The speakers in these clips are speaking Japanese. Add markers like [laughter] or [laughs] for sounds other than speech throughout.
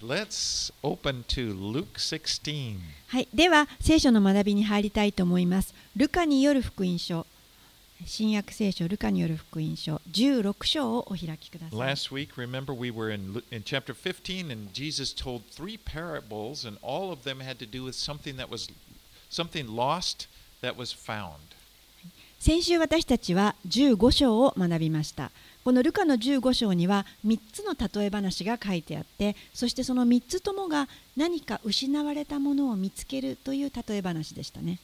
Let's open to Luke 16. はい、では聖書の学びに入りたいと思います。ルカによる福音書、新約聖書ルカによる福音書16章をお開きください。Last week, remember, we were in, in chapter 15, and Jesus told three parables, and all of them had to do with something that was something lost that was found. 先週私たちは15章を学びました。このルカの15章には3つの例え話が書いてあってそしてその3つともが何か失われたものを見つけるという例え話でしたね。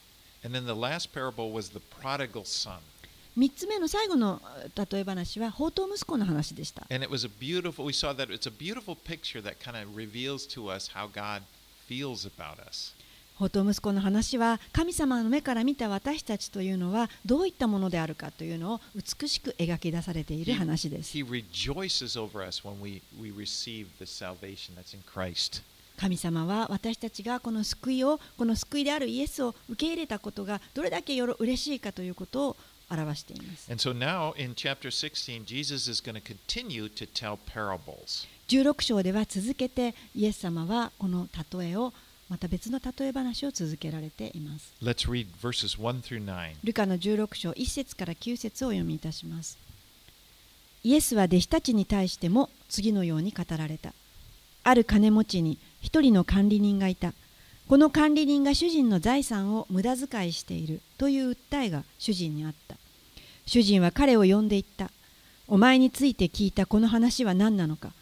3つ目の最後の例え話は、宝刀息子の話でした。宝刀息子の話は神様の目から見た私たちというのはどういったものであるかというのを美しく描き出されている話です。神様は私たちがこの救いをこの救いであるイエスを受け入れたことがどれだけよろ嬉しいかということを表しています。And so now in chapter 16, Jesus is going to continue to tell parables. 16章では続けてイエス様はこの例えをまた別の例え話を続けられています。Let's read verses 1 through 9. ルカの16章1節から9節をお読みいたします。イエスは弟子たちに対しても次のように語られた。ある金持ちに一人の管理人がいた。この管理人が主人の財産を無駄遣いしているという訴えが主人にあった。主人は彼を呼んで言った。お前について聞いたこの話は何なのか。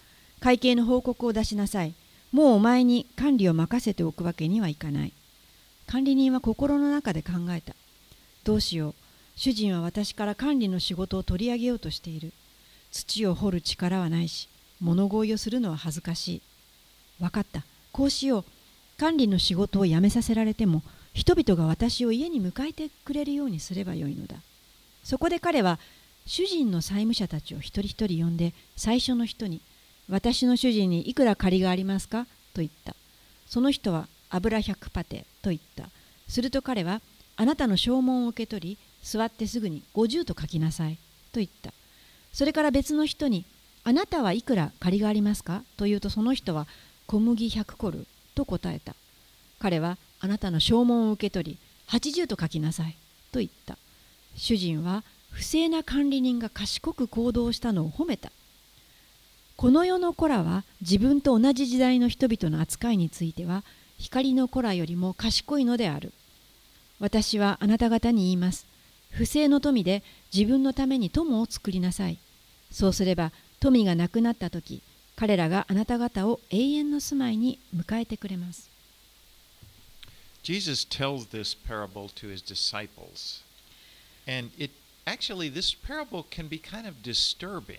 会計の報告を出しなさい。もうお前に管理を任せておくわけにはいかない。管理人は心の中で考えた。どうしよう。主人は私から管理の仕事を取り上げようとしている。土を掘る力はないし、物乞いをするのは恥ずかしい。わかった。こうしよう。管理の仕事を辞めさせられても、人々が私を家に迎えてくれるようにすればよいのだ。そこで彼は、主人の債務者たちを一人一人呼んで、最初の人に、私の主人にいくら借りがありますか？と言った。その人は油100パテと言った。すると彼は、あなたの証文を受け取り、座ってすぐに50と書きなさいと言った。それから別の人に、あなたはいくら借りがありますか？と言うとその人は、小麦100コルと答えた。彼は、あなたの証文を受け取り、80と書きなさいと言った。主人は、不正な管理人が賢く行動したのを褒めた。この世の子らは自分と同じ時代の人々の扱いについては光の子らよりも賢いのである。私はあなた方に言います。不正の富で自分のために友を作りなさい。そうすれば富がなくなった時、彼らがあなた方を永遠の住まいに迎えてくれます。Jesus tells this parable to his disciples. And it actually, this parable can be kind of disturbing.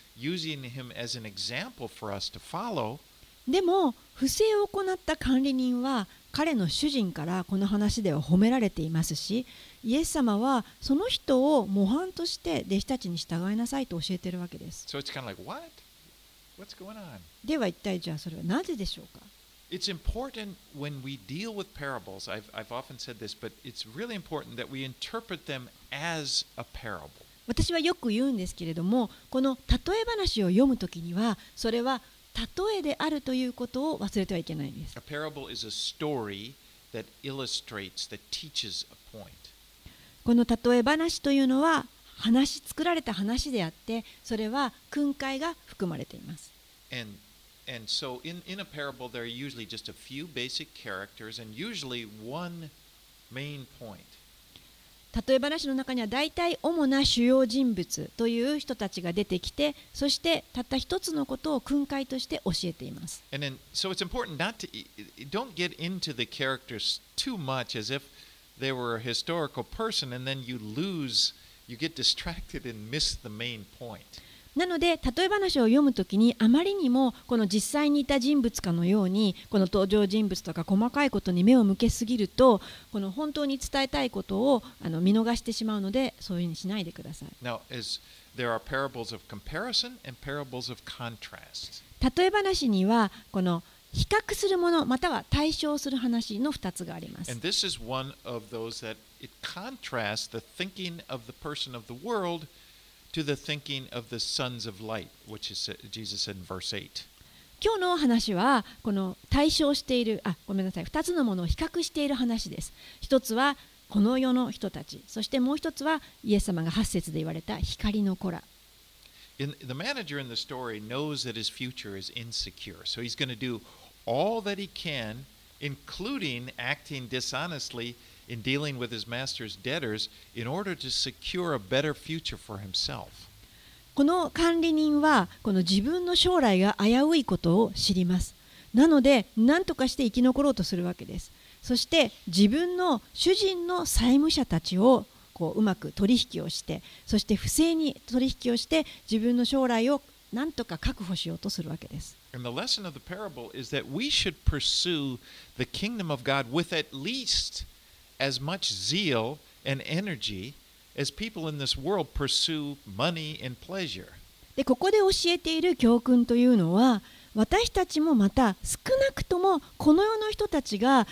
using him as an example for us to follow. でも、不正を行った管理人は、彼の主人からこの話では褒められていますし、イエス様はその人を模範として弟子たちに従いなさいと教えているわけです。So it's kind of like, what? What's going on? では一体じゃあそれはなぜでしょうか It's important when we deal with parables. I've, I've often said this, but it's really important that we interpret them as a parable. 私はよく言うんですけれども、この例え話を読むときには、それは例えであるということを忘れてはいけないんです。A parable is a story that illustrates, that teaches a point. この例え話というのは話作られた話であってそれは訓戒が含まれています And and so in, in a parable there are usually just a few basic characters and usually one main point. 例え話の中には大体主な主要人物という人たちが出てきてそしてたった一つのことを訓戒として教えています And then so it's important not to don't get into the characters too much as if they were a historical person and then you lose you get distracted and miss the main point. なので例え話を読むときにあまりにもこの実際にいた人物かのようにこの登場人物とか細かいことに目を向けすぎるとこの本当に伝えたいことをあの見逃してしまうのでそういうふうにしないでください。Now, as there are parables of comparison and parables of contrast. 例え話にはこの比較するものまたは対象する話の2つがあります。And this is one of those that it contrasts the thinking of the person of the world to the thinking of the sons of light, which is Jesus said in verse 8. 今日の話はこの対象しているあごめんなさい2つのものを比較している話です。一つはこの世の人たちそしてもう一つはイエス様が8節で言われた光の子ら In, the manager in the story knows that his future is insecure, so he's going to do all that he can, including acting dishonestly in dealing with his master's debtors in order to secure a better future for himself. この管理人はこの自分の将来が危ういことを知ります。なので、何とかして生き残ろうとするわけです。そして、自分の主人の債務者たちをこう,うまく取引をして、そして不正に取引をして、自分の将来を何とか確保しようとするわけです。as much zeal and energy as people in this world pursue money and pleasure. でここで教えている教訓というのは私たちもまた少なくともこの世の人たちが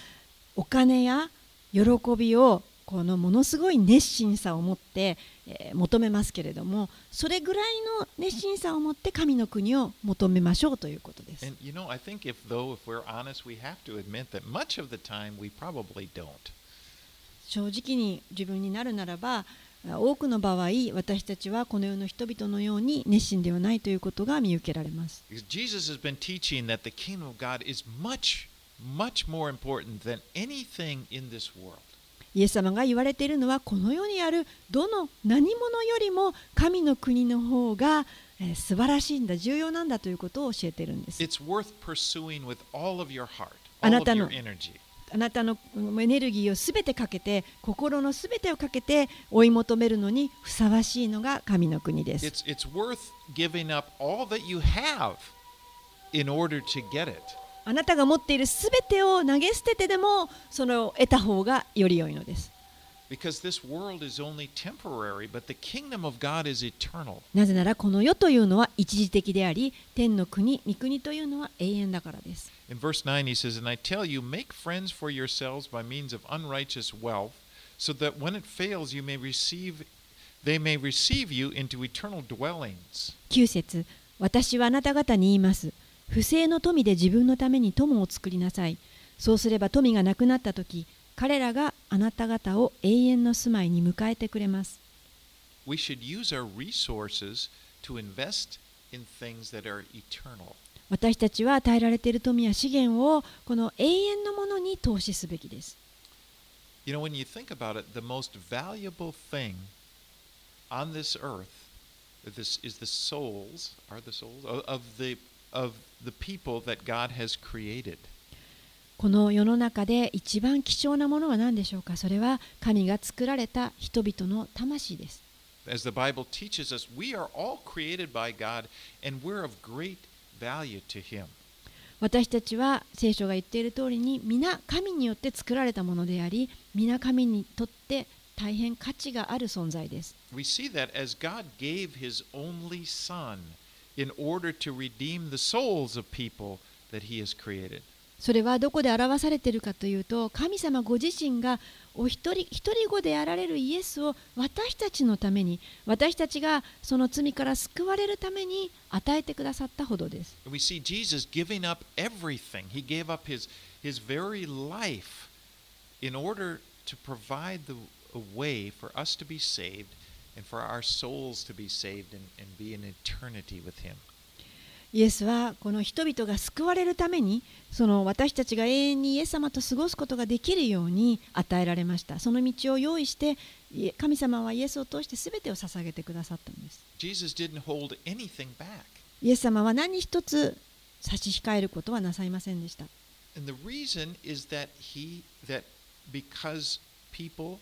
お金や喜びをこのものすごい熱心さを持って、え、求めますけれどもそれぐらいの熱心さを持って神の国を求めましょうということです。正直に自分になるならば多くの場合私たちはこの世の人々のように熱心ではないということが見受けられます。Jesus イエス様が言われているのはこの世にあるどの何者よりも神の国の方が素晴らしいんだ、重要なんだということを教えているんです。あなたのあなたのうんエネルギーをすべてかけて心のすべてをかけて追い求めるのにふさわしいのが神の国です。It's, it's worth giving up all that you have in order to get it. あなたが持っているすべてを投げ捨ててでもそれを得た方がより良いのです。Because this world is only temporary, but the kingdom of God is eternal. なぜならこの世というのは一時的であり天の国、御国というのは永遠だからです。In verse 9, he says, And I tell you, make friends for yourselves by means of unrighteous wealth, so that when it fails, you may receive, they may receive you into eternal dwellings. 9節私はあなた方に言います。不正の富で自分のために友を作りなさい。そうすれば富がなくなったとき、彼らがあなた方を永遠の住まいに迎えてくれます。We should use our resources to invest in things that are eternal. 私たちは与えられている富や資源をこの永遠のものに投資すべきです。You know, when you think about it, the most valuable thing on this earth this is the souls, are the souls of, the of the people that God has created. この世の中で一番貴重なものは何でしょうかそれは神が作られた人々の魂です。As the Bible teaches us, we are all created by God and we're of great value to Him. 私たちは聖書が言っている通りに皆神によって作られたものであり皆神にとって大変価値がある存在です。We see that as God gave His only Son in order to redeem the souls of people that He has created. それはどこで表されているかというと神様ご自身がお一人一人子であられるイエスを私たちのために私たちがその罪から救われるために与えてくださったほどです。We see Jesus giving up everything. He gave up his, his very life in order to provide the, way for us to be saved and for our souls to be saved and, and be in eternity with Him. イエスはこの人々が救われるためにその私たちが永遠にイエス様と過ごすことができるように与えられましたその道を用意して神様はイエスを通して全てを捧げてくださったんです.イエス様は何一つ差し控えることはなさいませんでした And the reason is that he that because people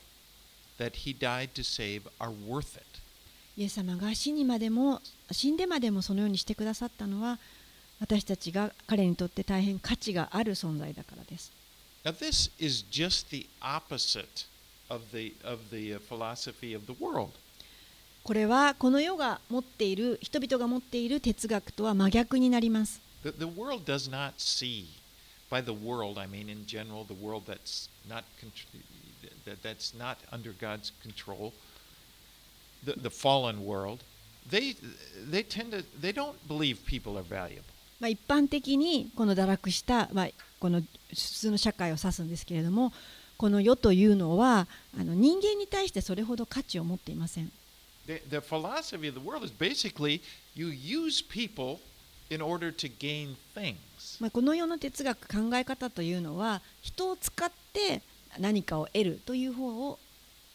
that he died to save are worth it. イエス様が死,にまでも死んでまでもそのようにしてくださったのは私たちが彼にとって大変価値がある存在だからです。これはこの世が持っている人々が持っている哲学とは真逆になります。The, the fallen world, they, they tend to, they don't believe people are valuable. まあ、一般的にこの堕落した、まあ、この普通の社会を指すんですけれどもこの世というのはあの人間に対してそれほど価値を持っていません。The, the philosophy of the world is basically you use people in order to gain things. まあ、この世の哲学考え方というのは人を使って何かを得るという方を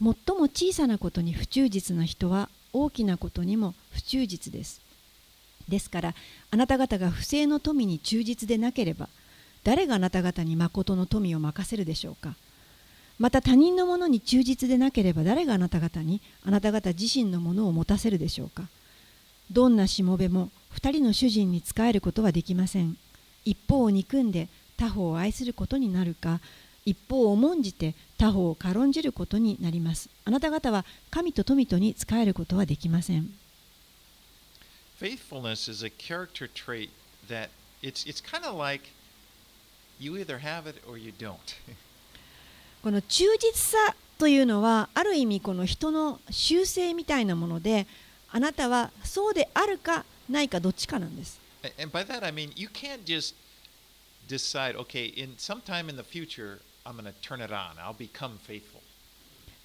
最も小さなことに不忠実な人は大きなことにも不忠実です。ですから、あなた方が不正の富に忠実でなければ、誰があなた方に誠の富を任せるでしょうか。また他人のものに忠実でなければ誰があなた方にあなた方自身のものを持たせるでしょうか。どんなしもべも二人の主人に仕えることはできません。一方を憎んで他方を愛することになるか、一方を重んじて他方を軽んじることになります。あなた方は神と富とに仕えることはできません。Faithfulness is a character trait that it's, it's kind of like you either have it or you don't. この忠実さというのはある意味この人の習性みたいなもので、あなたはそうであるかないかどっちかなんです。And by that I mean you can't just decide, okay, in sometime in the future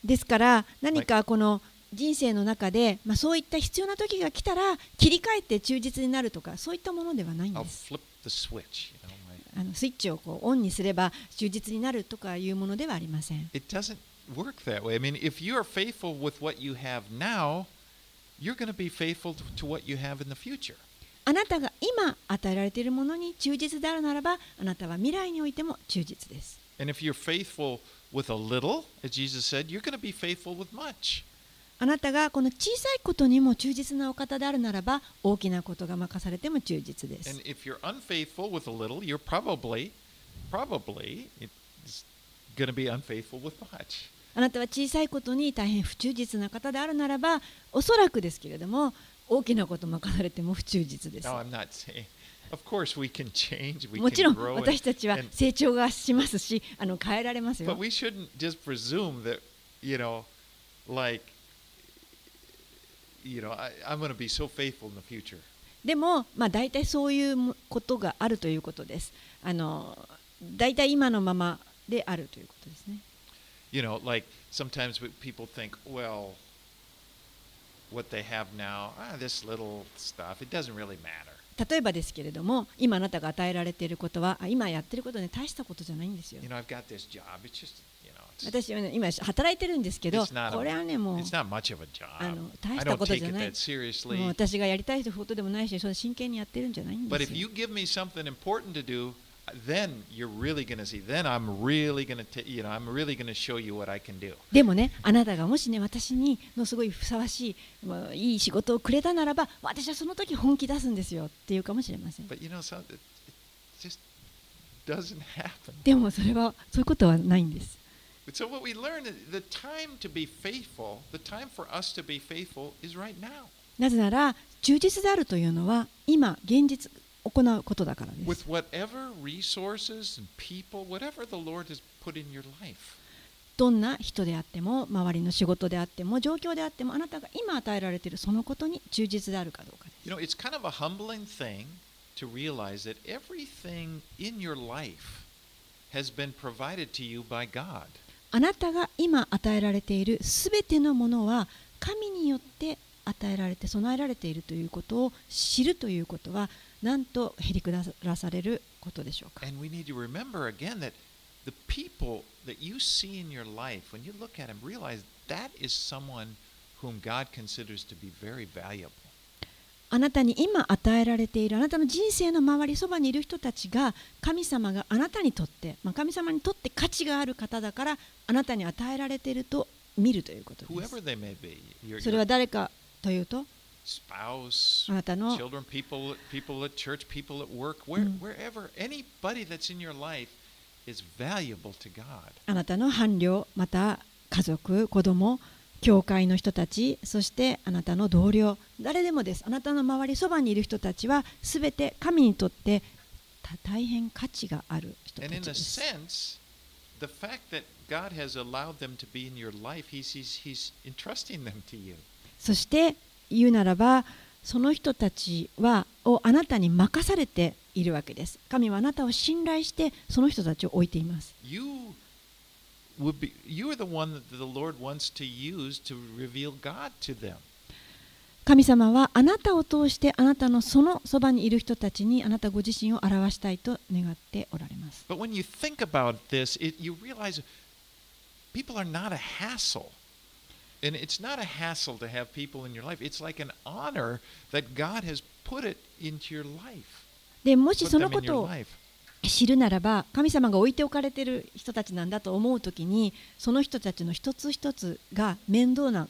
ですから何かこの人生の中で、まあ、そういった必要な時が来たら切り替えて忠実になるとかそういったものではないんです。あのスイッチをこうオンにすれば忠実になるとかいうものではありません。あなたが今与えられているものに忠実であるならばあなたは未来においても忠実です。And if you're faithful with a little, as Jesus said, you're going to be faithful with much. あなたがこの小さいことにも忠実なお方であるならば大きなことが任されても忠実です And。if you're unfaithful with a little, you're probably, probably, it's going to be unfaithful with much. あなたは小さいことに大変不忠実な方であるならばおそらくですけれども大きなこと任されても不忠実です Now, I'm not saying, もちろん私たちは成長がしますしあの変えられます but よ we shouldn't just presume that, you know, like, you know, I, I'm going to be so faithful in the future. でも、まあ、大体そういうもことがあるということですあの大体今のままであるということですね You know, like sometimes people think, well, what they have now, ah, this little stuff, it doesn't really matter. 例えばですけれども今あなたが与えられていることはあ今やってることね大したことじゃないんですよ You know, job. Just, you know, 私は、ね、今働いてるんですけどこれはねもう.あの大したことじゃない.もう私がやりたいことでもないしそれ真剣にやってるんじゃないんですよ you give me something important to do, then you're really going to see. Then I'm really going to, you know, I'm really going to show you what I can do. でもねあなたがもしね私にのすごいふさわしい、まあ、いい仕事をくれたならば私はその時本気出すんですよっていうかもしれません But you know, so it, just doesn't happen. でもそれはそういうことはないんです But so what we learn is the time to be faithful, the time for us to be faithful is right now. なぜなら忠実であるというのは今現実行うことだからで。どんな人であっても、周りの仕事であっても、状況であっても、あなたが今与えられているそのことに忠実であるかどうかです。あなたが今与えられているすべてのものは神によって与えられて備えられているということを知るということは、なんと減り下らされることでしょうか。あなたに今与えられているあなたの人生の周りそばにいる人たちが神様があなたにとって、まあ、神様にとって価値がある方だからあなたに与えられていると見るということです。それは誰かというと。Spouse, あなたの children, people, people at church, people at work, where, Mm. wherever, anybody that's in your life is valuable to God. あなたの伴侶また家族子供教会の人たちそしてあなたの同僚誰でもですあなたの周りそばにいる人たちはすべて神にとってた大変価値がある人た And ち in で a す sense, the fact that God has allowed them to be in your life, He's, he's, he's entrusting them to you. そして言うならば、その人たちはをあなたに任されているわけです。神はあなたを信頼して、その人たちを置いています。神様はあなたを通してあなたのそのそばにいる人たちにあなたご自身を表したいと願っておられます。And it's not a hassle to have people in your life. It's like an honor that God has put it into your life. でもしそのことを.知るならば神様が置いておかれている人たちなんだと思うときにその人たちの一つ一つが面倒な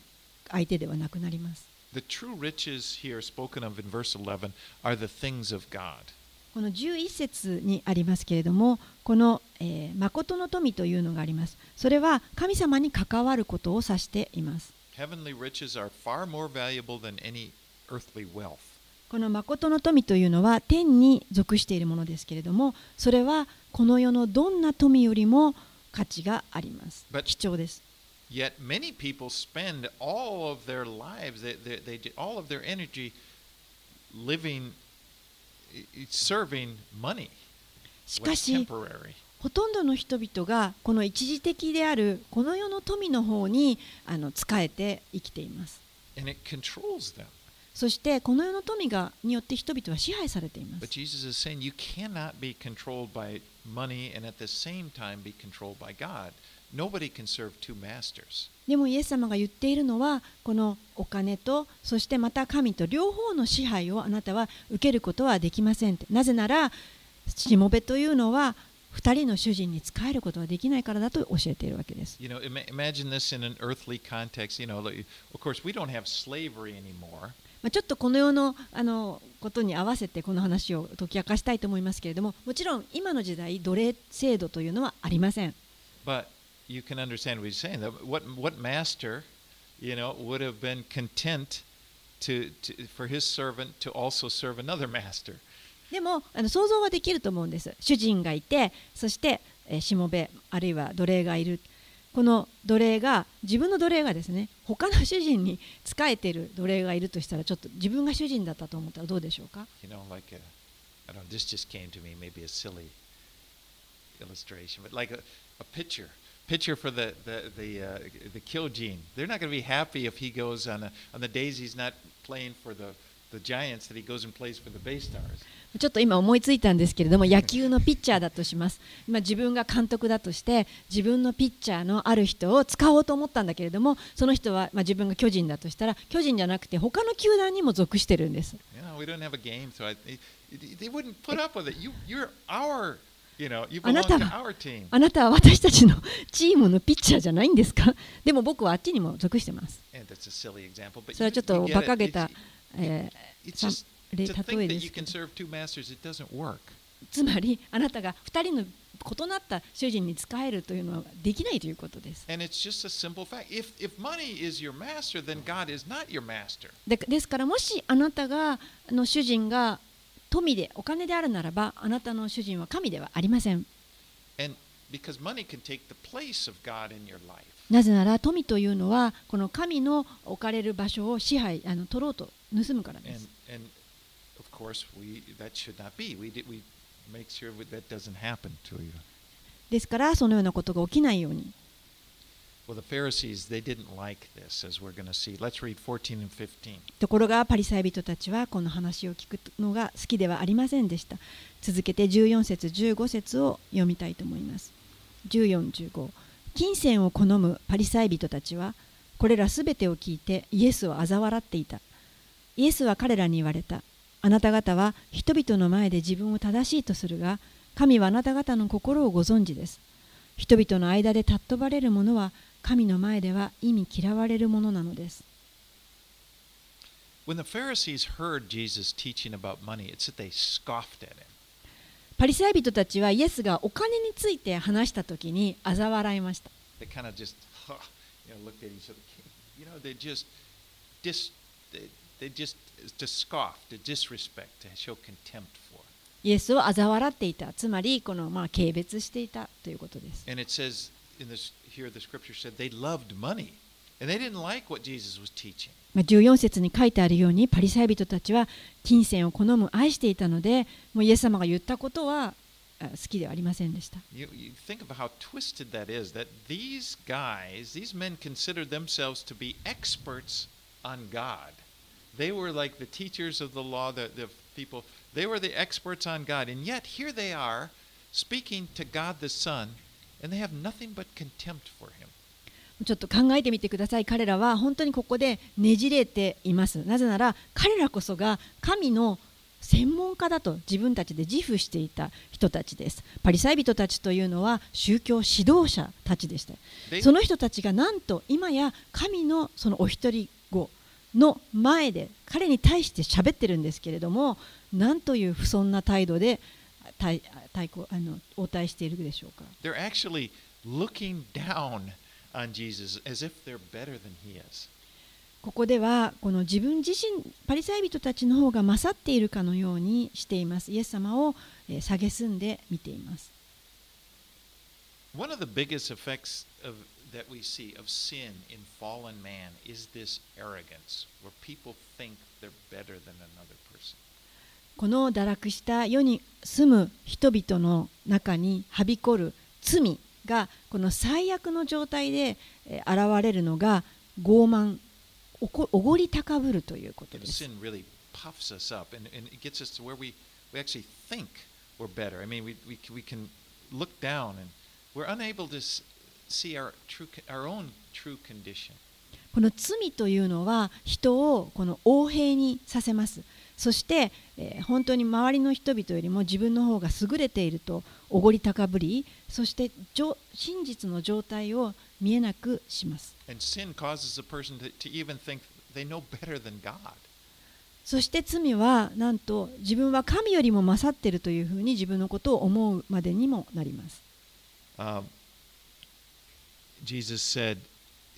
相手ではなくなります The true riches here spoken of in verse 11 are the things of God. この11節にありますけれども、この、えー、誠の富というのがあります。それは神様に関わることを指しています。この誠の富というのは天に属しているものですけれども、それはこの世のどんな富よりも価値があります。貴重です。しかし.ほとんどの人々がこの一時的であるこの世の富の方にあの仕えて生きています.そしてこの世の富がによって人々は支配されていますでもイエス様が言っているのはこのお金とそしてまた神と両方の支配をあなたは受けることはできませんなぜならしもべというのは2人の主人に仕えることはできないからだと教えているわけです。ちょっとこの世の,あことに合わせてこの話を解き明かしたいと思いますけれども、もちろん今の時代、奴隷制度というのはありません。You can understand what he's saying. What what master, you know, would have been content to, to for his servant to also serve another master. でもあの想像はできると思うんです主人がいてそして、えーしもべあるいは奴隷がいるこの奴隷が自分の奴隷がですね他の主人に仕えている奴隷がいるとしたらちょっと自分が主人だったと思ったらどうでしょうか You know, like a, I don't know. This just came to me. Maybe a silly illustration, but like a, a pitcher, picture for the the the kill jean. ちょっと今思いついたんですけれども [laughs] 野球のピッチャーだとします今自分が監督だとして自分のピッチャーのある人を使おうと思ったんだけれどもその人はまあ自分が巨人だとしたら巨人じゃなくて他の球団にも属してるんです。あなたは、あなたは私たちのチームのピッチャーじゃないんですか？[laughs] でも僕はあっちにも属してます。それはちょっと馬鹿げた例えです。つまり、あなたが2人の異なった主人に仕えるというのはできないということです。ですから、もしあなたがの主人が、富でお金であるならば、あなたの主人は神ではありません。なぜなら、富というのは、この神の置かれる場所を支配、あの取ろうと盗むからです。ですから、そのようなことが起きないように。ところがパリサイ人たちはこの話を聞くのが好きではありませんでした。続けて14節15節を読みたいと思います。1415金銭を好むパリサイ人たちはこれらすべてを聞いてイエスを嘲笑っていた。イエスは彼らに言われた。あなた方は人々の前で自分を正しいとするが神はあなた方の心をご存知です。人々の間で尊ばれるものは神の前では意味嫌われるものなのです。パリサイ人たちはイエスがお金について話したときに嘲笑いました。イエスを嘲笑っていた。つまり、このまあ軽蔑していたということです。And it says in this here the scripture said they loved money, and they didn't like what Jesus was teaching. まあ14節に書いてあるように、パリサイ人たちは金銭を好む、愛していたので、もうイエス様が言ったことはあ好きではありませんでした。You, you think of how twisted that is. That these guys, these men, considered themselves to be experts on God. They were like the teachers of the law, the, the people. They were the experts on God, and yet here they are speaking to God the Son, and they have nothing but contempt for Him. ちょっと考えてみてください。彼らは本当にここでねじれています。なぜなら彼らこそが神の専門家だと自分たちで自負していた人たちです。パリサイ人たちというのは宗教指導者たちでした。その人たちがなんと今や神のそのお一人子の前で彼に対して喋ってるんですけれども、なんという不遜な態度で対対抗あの応対しているでしょうか？they're actually looking down on Jesus as if they're better than He is. ここではこの自分自身パリサイ人たちの方が勝っているかのようにしていますイエス様をえー蔑んで見ています One of the biggest effects of, that we see of sin in fallen man is this arrogance, where people think they're better than another person. この堕落した世に住む人々の中にはびこる罪がこの最悪の状態でえー現れるのが傲慢おこおごり高ぶるということです puffs us up and, and it gets us to where we, we actually think we're better. I mean, we, we, we can look down and we're unable to この罪というのは人をこの横平にさせます。そして、えー本当に周りの人々よりも自分の方が優れているとおごり高ぶりそして真実の状態を見えなくします.そして罪はなんと自分は神よりも勝っているというふうに自分のことを思うまでにもなります。Um, Jesus said,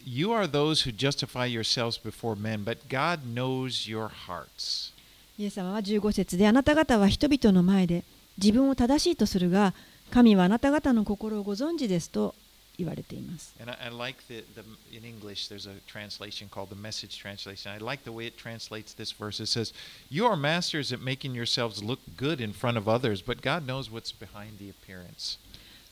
You are those who justify yourselves before men, but God knows your hearts. イエス様は15節であなた方は人々の前で自分を正しいとするが神はあなた方の心をご存知ですと言われています And I, I like the, the in English there's a translation called the message translation. I like the way it translates this verse. It says, You are masters at making yourselves look good in front of others, but God knows what's behind the appearance.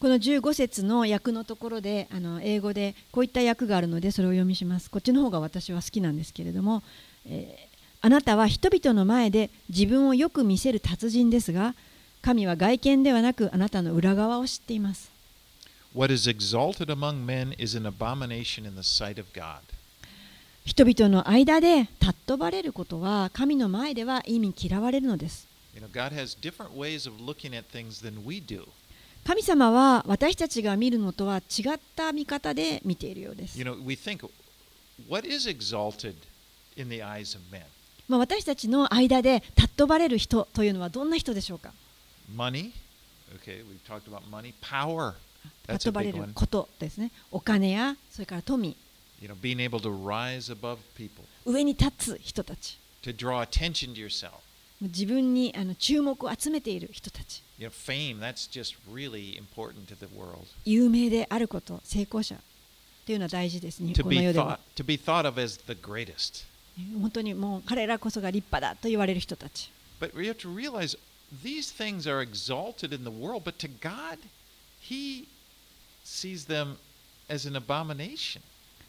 この15節の訳のところであの英語でこういった訳があるのでそれを読みしますこっちの方が私は好きなんですけれども、えーあなたは人々の前で自分をよく見せる達人ですが神は外見ではなくあなたの裏側を知っています What is exalted among men is an abomination in the sight of God. 人々の間で尊ばれることは神の前では意味嫌われるのです You know, God has different ways of looking at things than we do. 神様は私たちが見るのとは違った見方で見ているようです、You know, we think, what is exalted in the eyes of men? まあ、私たちの間で尊ばれる人というのはどんな人でしょうか Money. Okay, we've talked about money. Power. 尊ばれる.ことですねお金やそれから富 You know, being able to rise above people, 上に立つ人たち to draw attention to yourself. 自分にあの注目を集めている人たち You know, fame, that's just really important to the world. 有名であること成功者というのは大事ですね To この世では thought to be thought of as the greatest. 本当にもう彼らこそが立派だと言われる人たち But we have to realize these things are exalted in the world, but to God, He sees them as an abomination.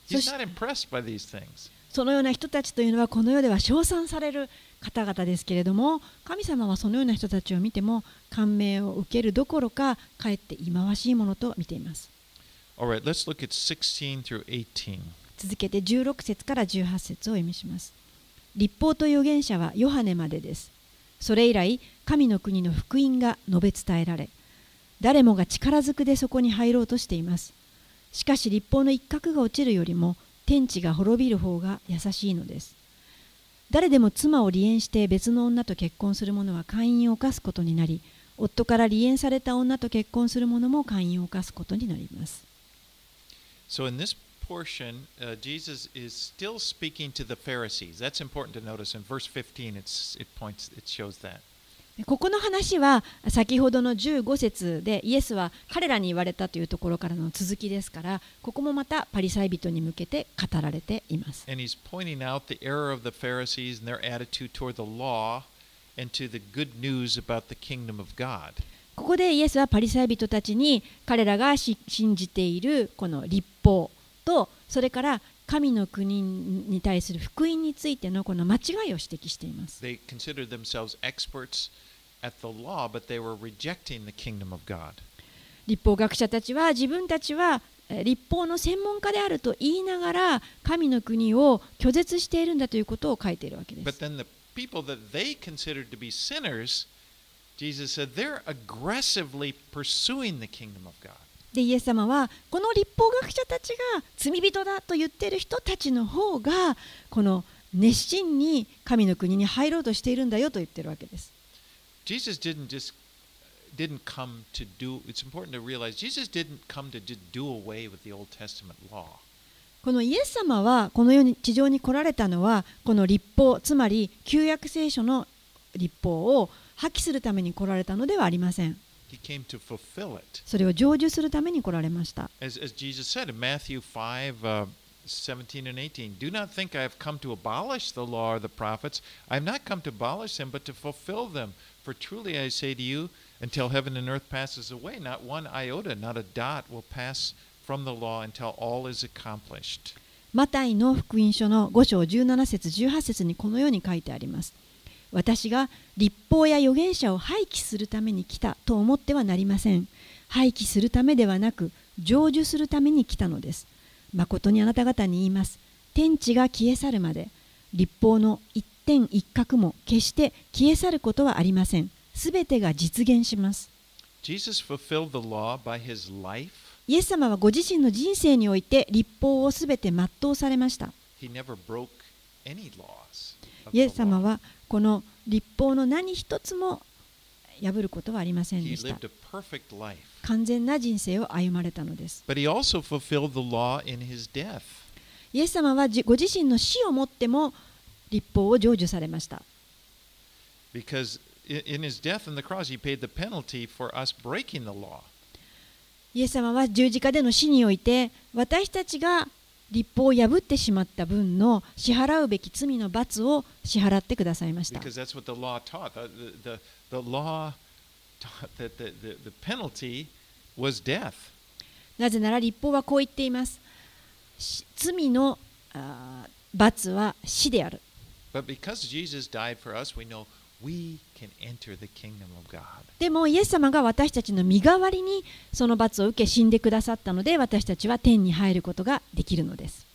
He's not impressed by these things. そのような人たちというのはこの世では称賛される方々ですけれども神様はそのような人たちを見ても感銘を受けるどころかかえって忌まわしいものと見ています。Right, let's look at 16 through 18. 続けて16節から18節をお読みします。立法と預言者はヨハネまでです。それ以来神の国の福音が述べ伝えられ誰もが力ずくでそこに入ろうとしています。しかし立法の一角が落ちるよりも天地が滅びる方が優しいのです誰でも妻を離縁して別の女と結婚する者は会員を犯すことになり夫から離縁された女と結婚する者も会員を犯すことになります So, in this portion, uh, Jesus is still speaking to the Pharisees. That's important to notice. In verse 15, it's, it points, it shows that. ここの話は先ほどの15節でイエスは彼らに言われたというところからの続きですからここもまたパリサイ人に向けて語られています。ここでイエスはパリサイ人たちに彼らが信じているこの立法とそれから神の国に対する福音についてのこの間違いを指摘しています。They considered themselves experts at the law, but they were rejecting the kingdom of God. 立法学者たちは自分たちはえー立法の専門家であると言いながら神の国を拒絶しているんだということを書いているわけで But す。then the people that they considered to be sinners, Jesus said they're aggressively pursuing the kingdom of God. でイエス様はこの立法学者たちが罪人だと言っている人たちの方がこの熱心に神の国に入ろうとしているんだよと言ってるわけです。Jesus didn't just didn't come to do it's important to realize Jesus didn't come to just do away with the Old Testament law. このイエス様はこの世に地上に来られたのはこの立法つまり旧約聖書の立法を破棄するために来られたのではありません。He came to fulfill it. それを成就するために来られました。 As, as Jesus said in Matthew 5 uh, 17 and 18, do not think I have come to abolish the law or the prophets. I have not come to abolish them, but to fulfill them. For truly I say to you, until heaven and earth passes away, not one iota, not a dot will pass from the law until all is accomplished. マタイの福音書の5章17節18節にこのように書いてあります。 私が立法や預言者を廃棄するために来たと思ってはなりません。廃棄するためではなく成就するために来たのです。誠にあなた方に言います。天地が消え去るまで立法の一点一角も決して消え去ることはありません。すべてが実現します。Jesus fulfilled the law by his life. イエス様はご自身の人生において立法をすべて全うされました。イエス様.はこの立法の何一つも破ることはありませんでした。完全な人生を歩まれたのです。イエス様はご自身の死をもっても立法を成就されました。イエス様は十字架での死において私たちが立法を破ってしまった分の支払うべき罪の罰を支払ってくださいました。なぜなら立法はこう言っています。罪の罰は死である。でもイエス様が私たちの身代わりにその罰を受け死んでくださったので私たちは天に入ることができるのです。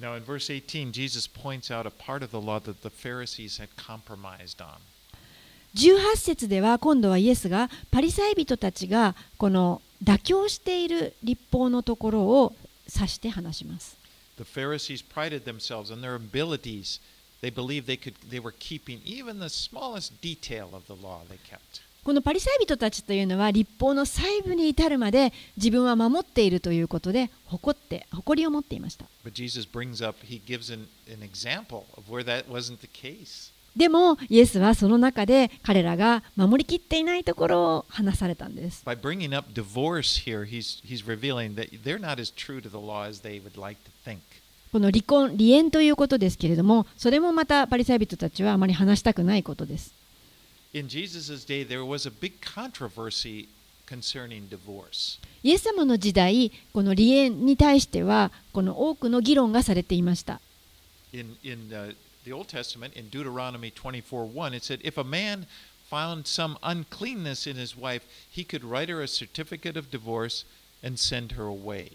Now, in verse 18, Jesus points out a part of the law that the Pharisees had compromised on. 18節では今度はイエスがパリサイ人たちがこの妥協している立法のところを指して話します。The Pharisees prided themselves on their abilities. They believed they could they were keeping even the smallest detail of the law they kept. このパリサイ人たちというのは立法の細部に至るまで自分は守っているということで誇って誇りを持っていました。でもイエスはその中で彼らが守りきっていないところを話されたんです。By bringing up divorce here, he's, he's revealing that they're not as true to the law as they would like to think. この離婚、離縁ということですけれども、それもまたパリサイ人たちはあまり話したくないことです。In Jesus' day, there was a big controversy concerning divorce. イエス様の時代この離縁に対してはこの多くの議論がされていました In, in uh, the Old Testament, in Deuteronomy 24 1, it said, If a man found some uncleanness in his wife, he could write her a certificate of divorce and send her away.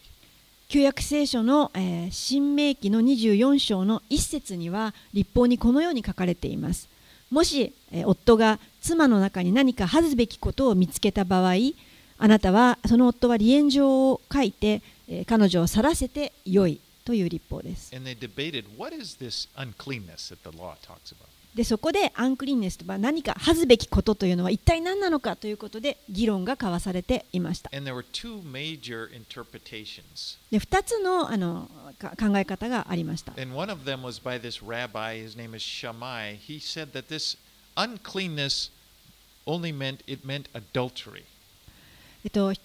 旧約聖書の、えー新明記の24章の一節には立法にこのように書かれていますもし、えー夫が妻の中に何か恥ずべきことを見つけた場合あなたはその夫は離縁状を書いて、えー彼女を去らせてよいという立法です And they debated, What is this? でそこでアンクリンネスとは何か恥ずべきことというのは一体何なのかということで議論が交わされていました。で2つの,あのか考え方がありました。1つえ方が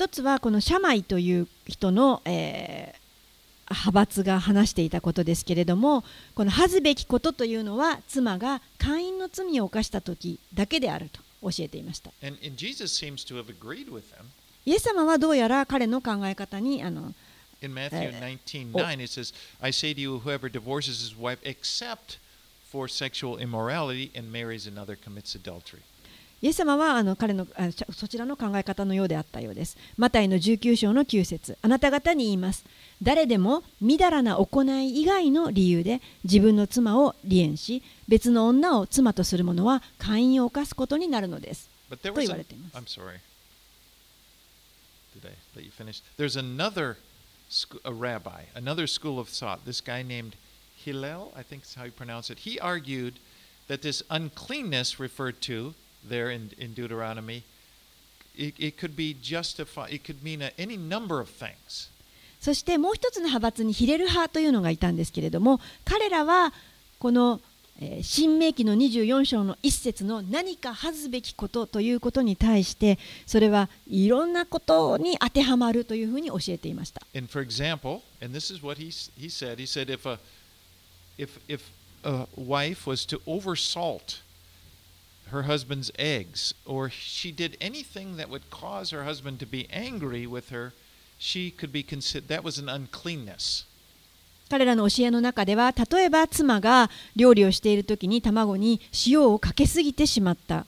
あ。つはこのシャマイという人の、え、派閥が話していたことですけれどもこの恥ずべきことというのは妻が会員の罪を犯した時だけであると教えていました.イエス様はどうやら彼の考え方にあの In Matthew Uh, 19 oh. 9, it says, I say to you, whoever divorces his wife except for sexual immorality and marries another commits adultery. イエス様はあの彼のあそちらの考え方のようであったようです。マタイの19章の9節あなた方に言います。誰でもみだらな行い以外の理由で自分の妻を離縁し、別の女を妻とする者は会員を犯すことになるのです。と言われています. Did I let you finish? There's another a rabbi, another school of thought. This guy named Hillel, I think is how you pronounce it. He argued that this uncleanness referred to there in, in Deuteronomy, it, it could be justified. It could mean any number of things. そしてもう一つの派閥にヒレル派というのがいたんですけれども、彼らはこの、えー新明記の24章の一節の何か恥ずべきことということに対して、それはいろんなことに当てはまるというふうに教えていました。And for example, and this is what he, he said, he said if a, if, if a wife was to oversalt her husband's eggs, or she did anything that would cause her husband to be angry with her, she could be considered, that was an uncleanness. 彼らの教えの中では例えば妻が料理をしている時に卵に塩をかけすぎてしまった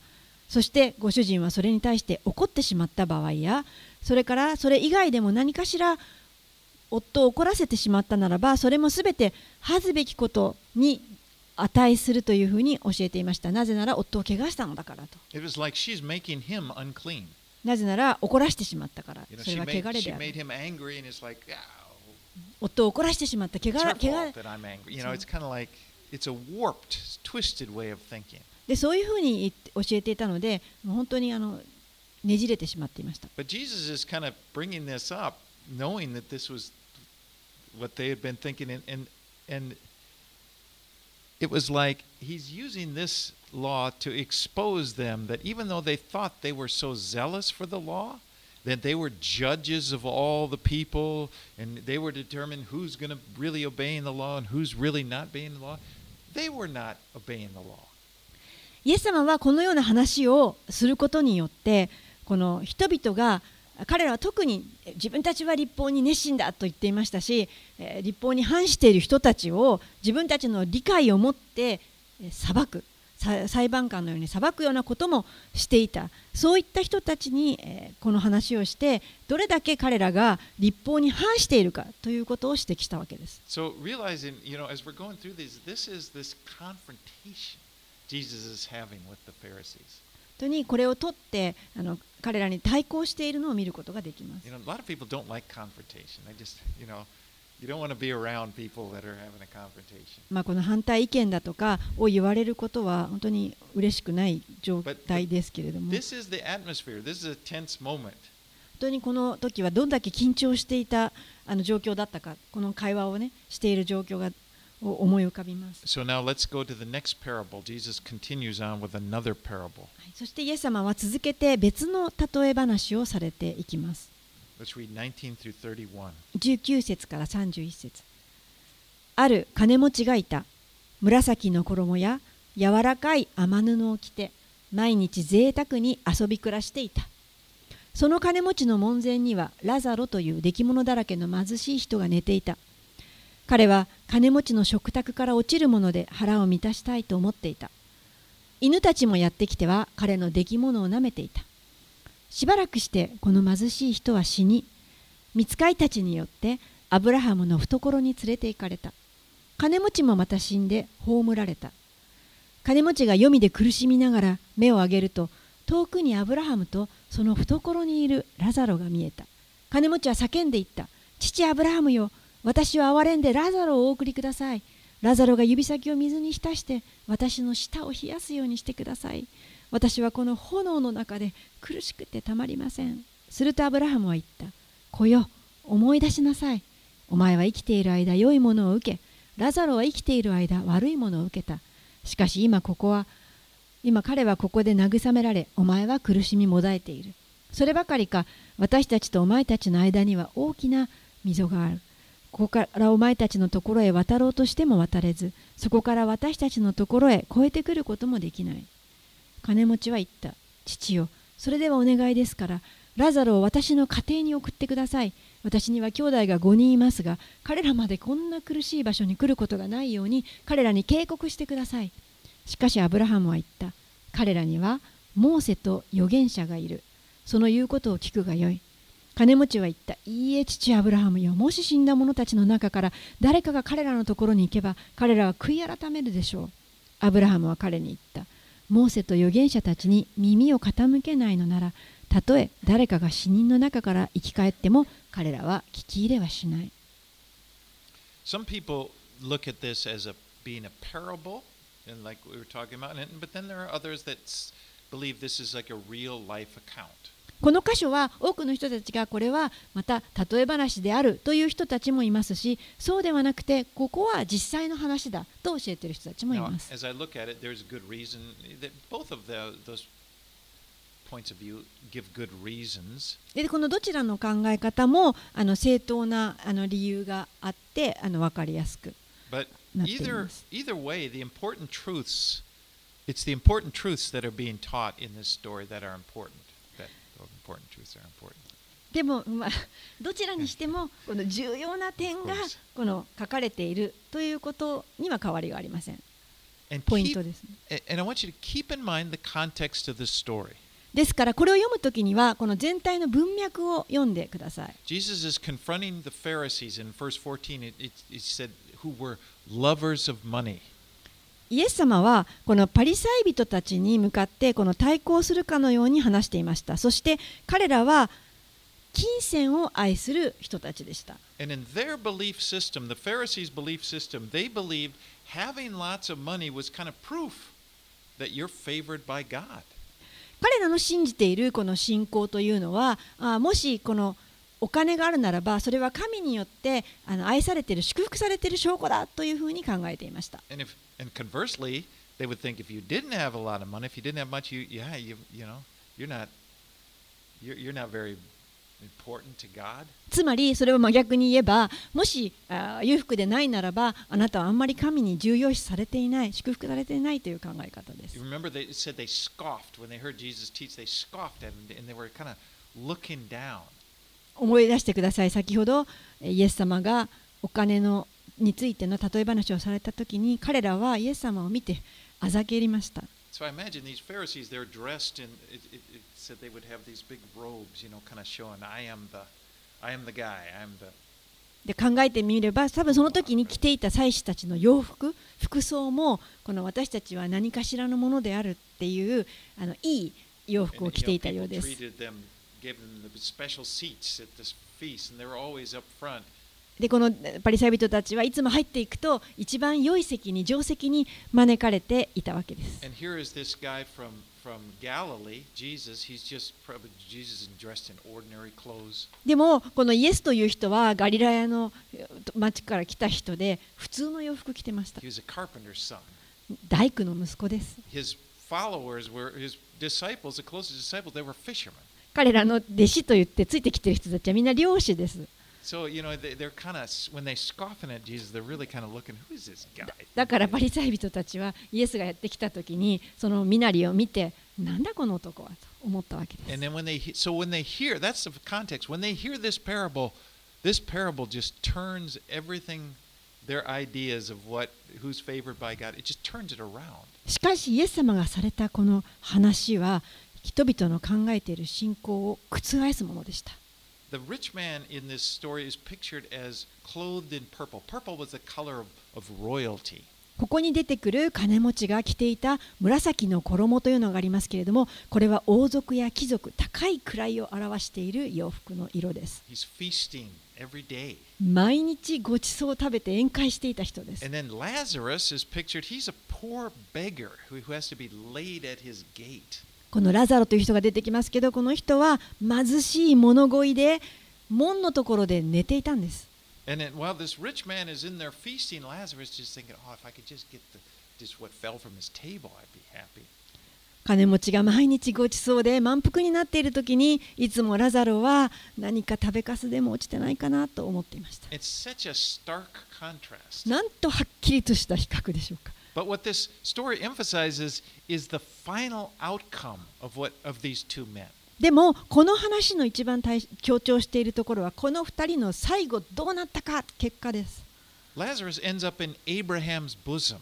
そしてご主人はそれに対して怒ってしまった場合やそれからそれ以外でも何かしら夫を怒らせてしまったならばそれも全て恥ずべきことに値するというふうに教えていました。なぜなら夫を怪我したのだからと。なぜなら怒らしてしまったから。それは汚れで。夫を怒らしてしまった。汚れで。そういうふうに教えていたので、もう本当にあのねじれてしまっていました。it was like he's using this law to expose them that even though they thought they were so zealous for the law, that they were judges of all the people, and they were determined who's going to really obeying the law and who's really not obeying the law. They were not obeying the law. イエス様はこのような話をすることによってこの人々が 彼らは特に自分たちは立法に熱心だと言っていましたし立法に反している人たちを自分たちの理解を持って裁く裁判官のように裁くようなこともしていたそういった人たちにこの話をしてどれだけ彼らが立法に反しているかということを指摘したわけです。So realizing, you know, as we're going through these, this is this confrontation Jesus is having with the Pharisees. 本当にこれを取ってあの彼らに対抗しているのを見ることができます。この反対意見だとかを言われることは本当に嬉しくない状態ですけれども。本当にこの時はどんだけ緊張していたあの状況だったかこの会話を、ね、している状況がを思い浮かびます、So now let's go to the next parable. Jesus continues on with another parable. はいそしてイエス様は続けて別の例え話をされていきます Let's read 19 through 31. 19節から31節ある金持ちがいた紫の衣や柔らかい雨布を着て毎日贅沢に遊び暮らしていたその金持ちの門前にはラザロという出来物だらけの貧しい人が寝ていた彼は金持ちの食卓から落ちるもので腹を満たしたいと思っていた。犬たちもやってきては彼の出来物を舐めていた。しばらくしてこの貧しい人は死に見つかいたちによってアブラハムの懐に連れて行かれた。金持ちもまた死んで葬られた。金持ちが黄泉で苦しみながら目を上げると遠くにアブラハムとその懐にいるラザロが見えた。金持ちは叫んでいった父アブラハムよ私を憐れんでラザロをお送りください。ラザロが指先を水に浸して私の舌を冷やすようにしてください。私はこの炎の中で苦しくてたまりません。するとアブラハムは言った。子よ思い出しなさい。お前は生きている間良いものを受けラザロは生きている間悪いものを受けた。しかし今ここは今彼はここで慰められお前は苦しみもだえている。そればかりか私たちとお前たちの間には大きな溝がある。ここからお前たちのところへ渡ろうとしても渡れずそこから私たちのところへ越えてくることもできない。金持ちは言った。父よそれではお願いですからラザロを私の家庭に送ってください。私には兄弟が5人いますが彼らまでこんな苦しい場所に来ることがないように彼らに警告してください。しかしアブラハムは言った。彼らにはモーセと預言者がいる。その言うことを聞くがよい。金持ちは言ったいいえ父アブラハムよもし死んだ者たちの中から誰かが彼らのところに行けば彼らは悔い改めるでしょうアブラハムは彼に言ったモーセと預言者たちに耳を傾けないのならたとえ誰かが死人の中から生き返っても彼らは聞き入れはしない。Some people look at this as a being a parable, and like we were talking about, and, but then there are others that believe this is like a real life account. この箇所は多くの人たちがこれはまた例え話であるという人たちもいますしそうではなくてここは実際の話だと教えている人たちもいます。でこのどちらの考え方もあの正当なあの理由があってあの分かりやすくなっています。either でも、まあ、どちらにしても、この重要な点がこの書かれているということには変わりがありません。ポイントです、ね。ですから、これを読むときには、この全体の文脈を読んでください。Jesus is confronting the Pharisees in verse 14, it, it, it said, who were lovers of money. イエス様はこのパリサイ人たちに向かってこの対抗するかのように話していました。そして彼らは金銭を愛する人たちでした。And in their belief system, the Pharisees' belief system, they believed having lots of money was kind of proof that you're favored by God. 彼らの信じているこの信仰というのはあもしこのお金があるならばそれは神によってあの愛されている祝福されている証拠だというふうに考えていました。And if and conversely, they would think if you didn't have a lot of money, if you didn't have much, you yeah, you you know, you're not you're, you're not very important to God. つまりそれを真逆に言えばもしあ裕福でないならばあなたはあんまり神に重要視されていない祝福されていないという考え方です You。remember they it said they scoffed when they heard Jesus teach. They scoffed at him and they were kind of looking down. 思い出してください先ほどえイエス様がお金の についての例え話をされた時に彼らはイエス様を見てあざけりました。So I imagine these Pharisees, they're dressed in. It, it, it said they would have these big robes, you know, kind of showing, "I am the, I am the guy. I am the." で考えてみれば多分その時に着ていた祭司たちの洋服服装もこの私たちは何かしらのものであるっていうあのいい洋服を着 you て know, いたようです。and up front. でこのパリサイ人たちはいつも入っていくと一番良い席に定席に招かれていたわけです。でもこのイエスという人はガリラヤの町から来た人で普通の洋服着てました。大工の息子です。彼らの弟子と言ってついてきてる人たちはみんな漁師です。So, you know, they, they're kind of, when they scoffing at Jesus, they're really kind of looking, who is this guy? だからパリサイ人たちはイエスがやってきた時にその身なりを見てなんだこの男はと思ったわけです And then when they, he- so when they hear, that's the context, when they hear this parable, this parable just turns everything, their ideas of what, who's favored by God, it just turns it around. しかしイエス様がされたこの話は人々の考えている信仰を覆すものでした The rich man in this story is pictured as clothed in purple. Purple was the color of, of royalty. ここに出てくる金持ちが着ていた紫の衣というのがありますけれどもこれは王族や貴族高い位を表している洋服の色です.毎日ごちそうを食べて宴会していた人です And then Lazarus is pictured, he's a poor beggar who, who has to be laid at his gate. このラザロという人が出てきますけど、この人は貧しい物乞いで、門のところで寝ていたんです。金持ちが毎日ごちそうで満腹になっているときに、いつもラザロは何か食べかすでも落ちてないかなと思っていました。なんとはっきりとした比較でしょうか。But what this story emphasizes is the final outcome of what of these two men. でもこの話の一番大強調しているところはこの2人の最後どうなったか結果です Lazarus ends up in Abraham's bosom.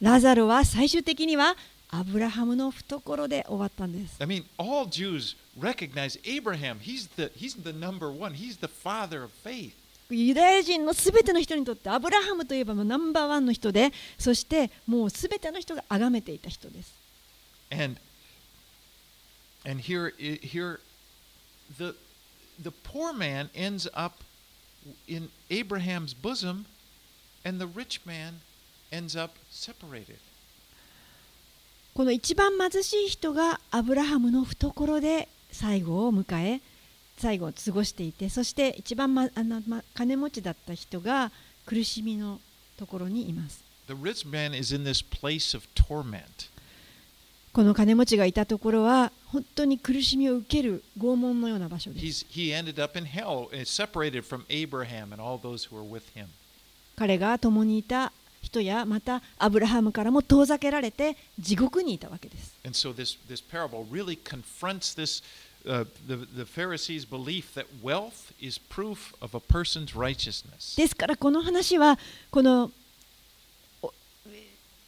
ラザロは最終的にはアブラハムの懐で終わったんです I mean, all Jews recognize Abraham. He's the he's the number one. He's the father of faith. ユダヤ人のすべての人にとってアブラハムといえばもうナンバーワンの人でそしてもうすべての人が崇めていた人です And and here here the the poor man ends up in Abraham's bosom and the rich man ends up separated. この一番貧しい人がアブラハムの懐で最後を迎え最後を過ごしていてそして一番、ま、あのま金持ちだった人が苦しみのところにいます The rich man is in this place of torment. この金持ちがいたところは本当に苦しみを受ける拷問のような場所です He's he ended up in hell, uh, separated from Abraham and all those who were with him. 彼が共にいた人やまたアブラハムからも遠ざけられて地獄にいたわけです And so this, this parable really confronts this Uh, the, the belief that wealth is proof of a person's righteousness. ですからこの話はこの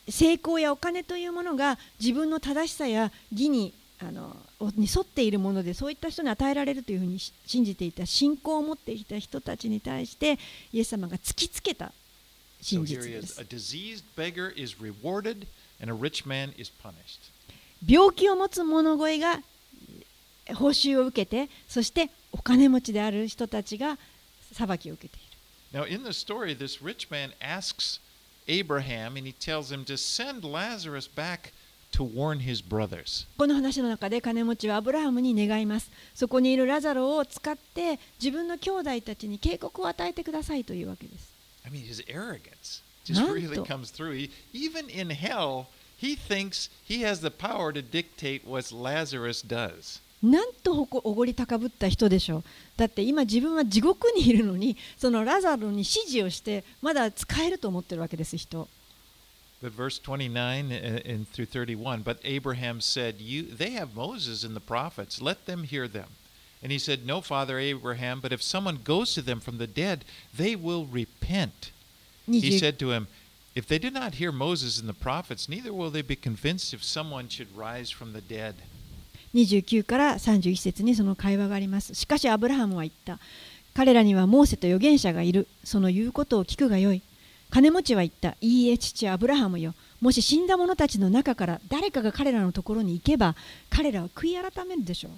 成功やお金というものが自分の正しさや義にあのに沿っているものでそういった人に与えられるというふうに信じていた信仰を持っていた人たちに対してイエス様が突きつけた真実です。So、病気を持つ者乞いが報酬を受けてそしてお金持ちである人たちが裁きを受けている Now, in the story, this rich man asks Abraham and he tells him to send Lazarus back to warn his brothers. この話の中で金持ちはアブラハムに願います。そこにいるラザロを使って自分の兄弟たちに警告を与えてくださいというわけです。I mean, his arrogance just really comes through. Even in hell, he thinks he has the power to dictate what Lazarus does. なんとおごり高ぶった人でしょう。だって今自分は地獄にいるのにそのラザロに指示をしてまだ使えると思ってるわけです人。But verse 29 uh, and through 31, but Abraham said, "You they have Moses and the prophets, let them hear them." And he said, "No, father Abraham, but if someone goes to them from the dead, they will repent." He 20 said to him, If they do not hear Moses and the prophets, neither will they be convinced if someone should rise from the dead. 29から31節にその会話があります。しかしアブラハムは言った。彼らにはモーセと預言者がいる。その言うことを聞くがよい。金持ちは言った。いいえ、父アブラハムよ。もし死んだ者たちの中から誰かが彼らのところに行けば、彼らは悔い改めるでしょう。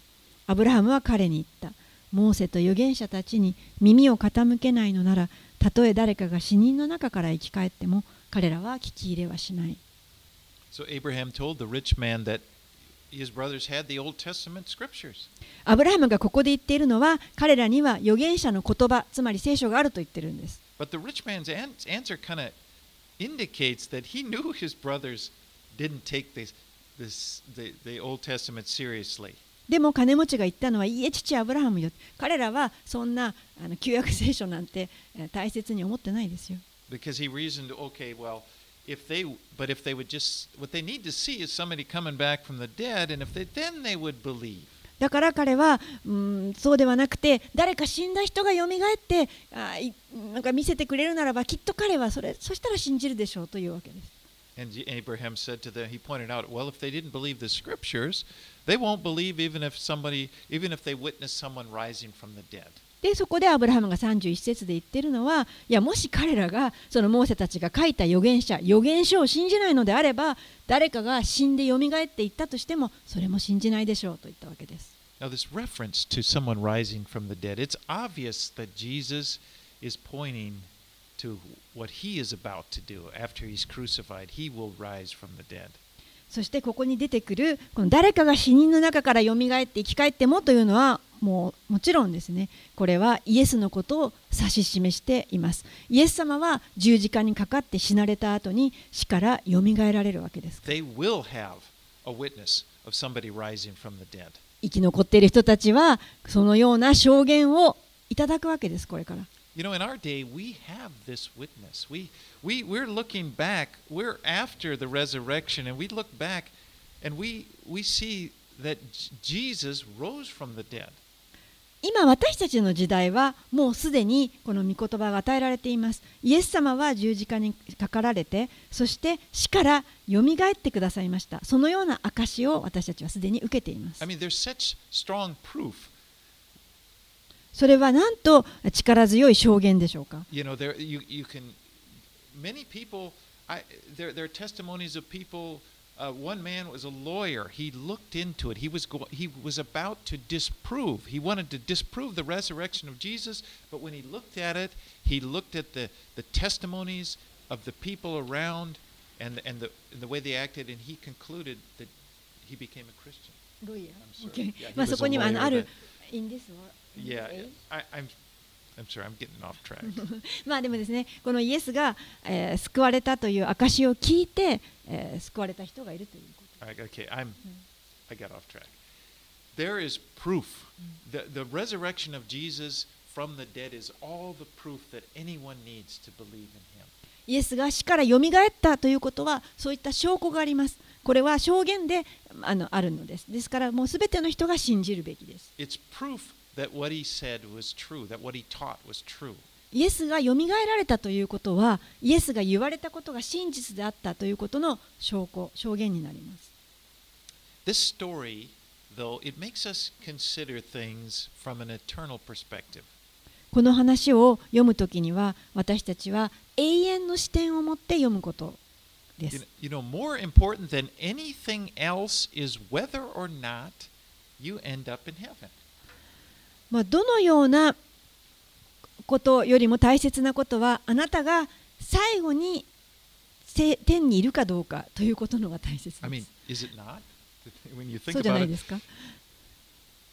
アブラハムは彼に言った。モーセと預言者たちに耳を傾けないのなら、たとえ誰かが死人の中から生き返っても、彼らは聞き入れはしない。So Abraham told the rich man that アブラハムがここで言っているのは彼らには預言者の言葉つまり聖書があると言っているんです。でも金持ちが言ったのはいえ父アブラハムよ彼らはそんなあの旧約聖書なんて大切に思ってないですよ。if they, but if they would just, what they need to see is somebody coming back from the dead, and if they, then they would believe. だから彼はうんそうではなくて誰か死んだ人がよみがえってあいなんか見せてくれるならばきっと彼はそれそしたら信じるでしょうというわけです And J- Abraham said to them, he pointed out, well, if they didn't believe the scriptures, they won't believe even if somebody, even if they witness someone rising from the dead. でそこでアブラハムが31節で言ってるのはいやもし彼らがそのモーセたちが書いた預言者預言書を信じないのであれば誰かが死んでよみがえっていったとしてもそれも信じないでしょうと言ったわけです Now, this reference to someone rising from the dead, it's obvious that Jesus is pointing to what he is about to do after he's crucified. He will rise from the dead. そしてここに出てくるこの誰かが死人の中からよみがえって生き返ってもというのはもうもちろんですね。これはイエスのことを指し示しています。イエス様は十字架にかかって死なれた後に死からよみがえられるわけです.生き残っている人たちはそのような証言をいただくわけですこれから You know, in our day, we have this witness. We, we, we're looking back, we're after the resurrection, and we look back and we, we see that Jesus rose from the dead. 今私たちの時代はもうすでにこの御言葉が与えられていますイエス様は十字架にかかられてそして死からよみがえってくださいましたそのような証を私たちはすでに受けています I mean, there's such strong proof. それはなんと力強い証言でしょうか You know, there you, you can many people I there there are testimonies of people uh, one man was a lawyer. He looked into it. He was go- he was about to disprove. He wanted to disprove the resurrection of Jesus, but when he looked at it, he looked at the, the testimonies of the people around and and the and the way they acted, and he concluded that he became a Christian. ロイヤ I'm sorry. Okay. Yeah, まあそこにはあの lawyer ある in this [laughs] まあでもですね、このイエスが、え、救われたという証を聞いて、え、救われた人がいるということです。Okay, From the dead is all the proof that anyone needs to believe in him. イエスが死からよみがえったということはそういった証拠があります。これは証言であ,のあるのです。ですからもうすべての人が信じるべきです。It's proof that what he said was true, that what he taught was true. イエスがよみがえられたということはイエスが言われたことが真実であったということの証拠、証言になります。This story, though, it makes us consider things from an eternal perspective. この話を読むときには私たちは永遠の視点を持って読むことです you know, more important than anything else is whether or not you end up in heaven. まあ、どのようなことよりも大切なことはあなたが最後にせ天にいるかどうかということのが大切 I で mean, す。is it not? When you そうじゃないですか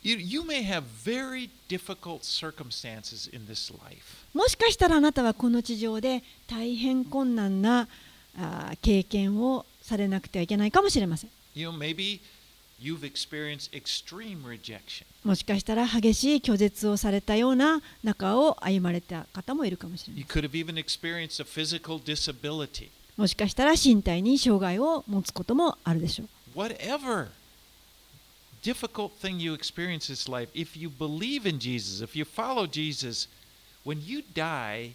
？you, you may have very difficult circumstances in this life. もしかしたらあなたはこの地上で大変困難なあー経験をされなくてはいけないかもしれません。You know, maybe you've experienced extreme rejection. もしかしたら激しい拒絶をされたような中を歩まれた方もいるかもしれま You せん。 could have even experienced a physical disability. もしかしたら身体に障害を持つこともあるでしょう。 Whatever difficult thing you experience in this life, if you believe in Jesus, if you follow Jesus, when you die,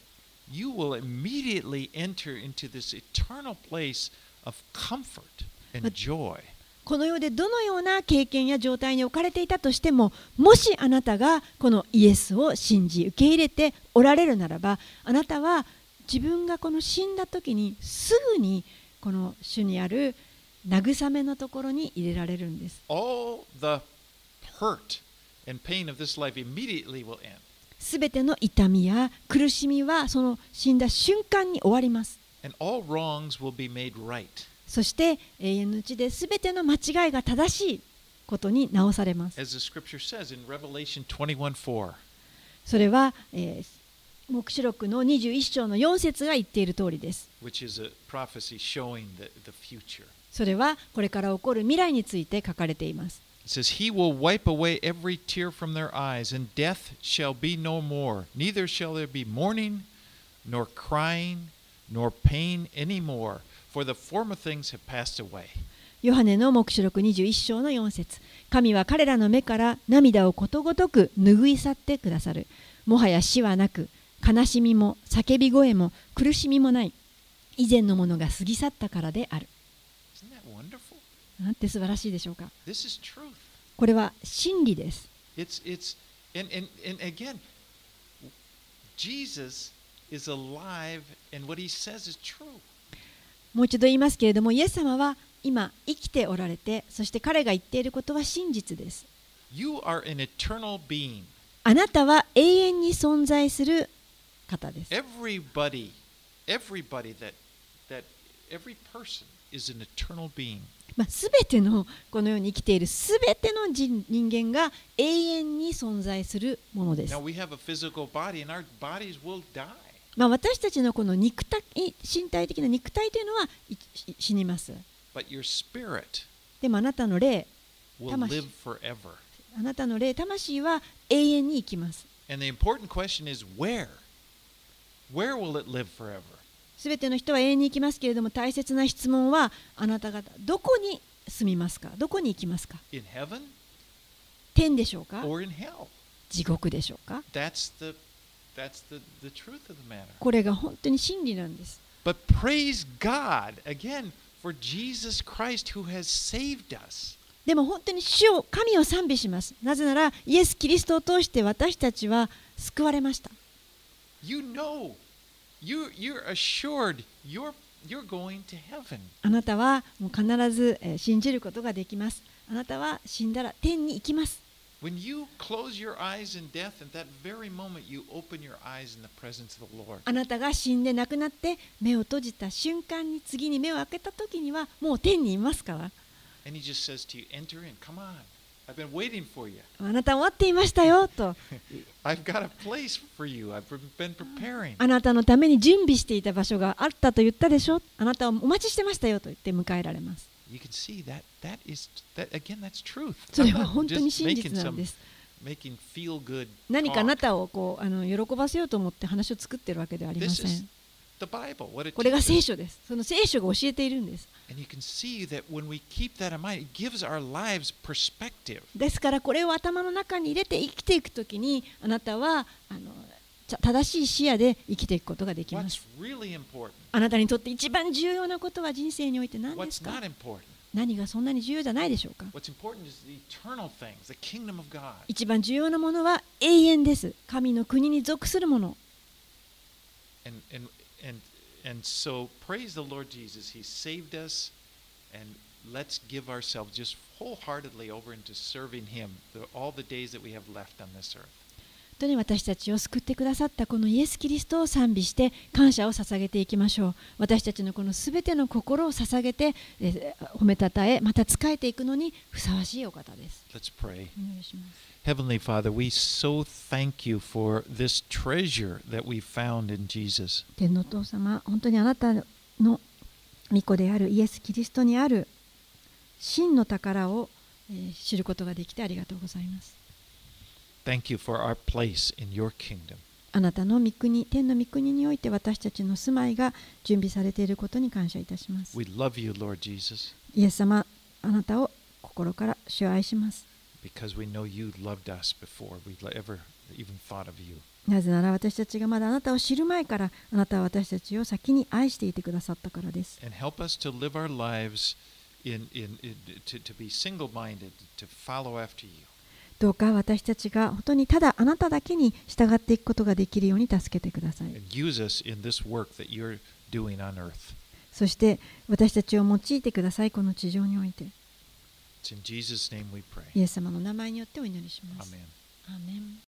you will immediately enter into this eternal place of comfort and But- joy. この世でどのような経験や状態に置かれていたとしてももしあなたがこのイエスを信じ受け入れておられるならばあなたは自分がこの死んだ時にすぐにこの主にある慰めのところに入れられるんです.すべての痛みや苦しみはその死んだ瞬間に終わります And all wrongs will be made right. そして永遠のうちで全ての間違いが正しいことに直されます As the scripture says in Revelation 21 4. それは、えー黙示録の21章の4節が言っている通りです.それはこれから起こる未来について書かれています。It says, He will wipe away every tear from their eyes, and death shall be no more. Neither shall there be mourning, nor crying, nor pain any more, for the former things have passed away. ヨハネの黙示録21章の4節神は彼らの目から涙をことごとく拭い去ってくださる。もはや死はなく、悲しみも叫び声も苦しみもない。以前のものが過ぎ去ったからである。なんて素晴らしいでしょうか。これは真理です。It's it's and and, and again, Jesus is alive, and what he says is true. もう一度言いますけれども、イエス様は今生きておられて、そして彼が言っていることは真実です。あなたは永遠に存在する方です。ま、全てのこの世に生きている全ての人,間が永遠に存在するものです。まあ、私たちのこの肉体身体的な肉体というのは死にます。でもあなたの霊、forever. あなたの霊、魂は永遠に生きます。すべての人は永遠に生きますけれども大切な質問はあなた方どこに住みますか？どこに行きますか？天でしょうか?地獄でしょうか？これが本当に真理なんです。But praise God again for Jesus Christ who has saved us. でも本当に主を神を賛美します。なぜならイエス・キリストを通して私たちは救われました。You know, you you're assured you're you're going to heaven. あなたはもう必ずえー信じることができます。あなたは死んだら天に行きます。When you close your eyes in death, at that very moment you open your eyes in the presence of the Lord. あなたが死んで亡くなって目を閉じた瞬間に次に目を開けた時にはもう天にいますから。And he just says to you, enter in, come on. I've been waiting for you. あなたを待っていましたよと I've got a place for you. I've been preparing. あなたのために準備していた場所があったと言ったでしょあなたをお待ちしてましたよと言って迎えられますそれは本当に真実なんです。何かあなたをこうあの喜ばせようと思って話を作っているわけではありません。これが聖書です。その聖書が教えているんです。ですからこれを頭の中に入れて生きていくときにあなたはあの正しい視野で生きていくことができます?あなたにとって一番重要なことは人生において何ですか?何がそんなに重要じゃないでしょうか.一番重要なものは永遠です神の国に属するもの And and and and so praise the Lord Jesus. He saved us, and let's give ourselves just wholeheartedly over into serving Him the, all the days that we have left on this earth. 本当に私たちを救ってくださったこのイエス・キリストを賛美して感謝を捧げていきましょう私たちのこのすべての心を捧げてえー褒めたたえまた仕えていくのにふさわしいお方です Let's pray. Heavenly Father, we so thank you for this treasure that we found in Jesus. 天のお父様本当にあなたの御子であるイエス・キリストにある真の宝を、えー知ることができてありがとうございます Thank you for our place in your kingdom. あなたの御国天の御国において私たちの住まいが準備されていることに感謝いたします We love you, Lord Jesus, イエス様あなたを心から主を愛します because we know you loved us before we ever even thought of you. なぜなら私たちがまだあなたを知る前からあなたは私たちを先に愛していてくださったからです。And help us to live our lives in, in, in to, to be single minded, to follow after you. どうか私たちが本当にただあなただけに従っていくことができるように助けてください。そして私たちを用いてください、この地上において。イエス様の名前によってお祈りします。アーメン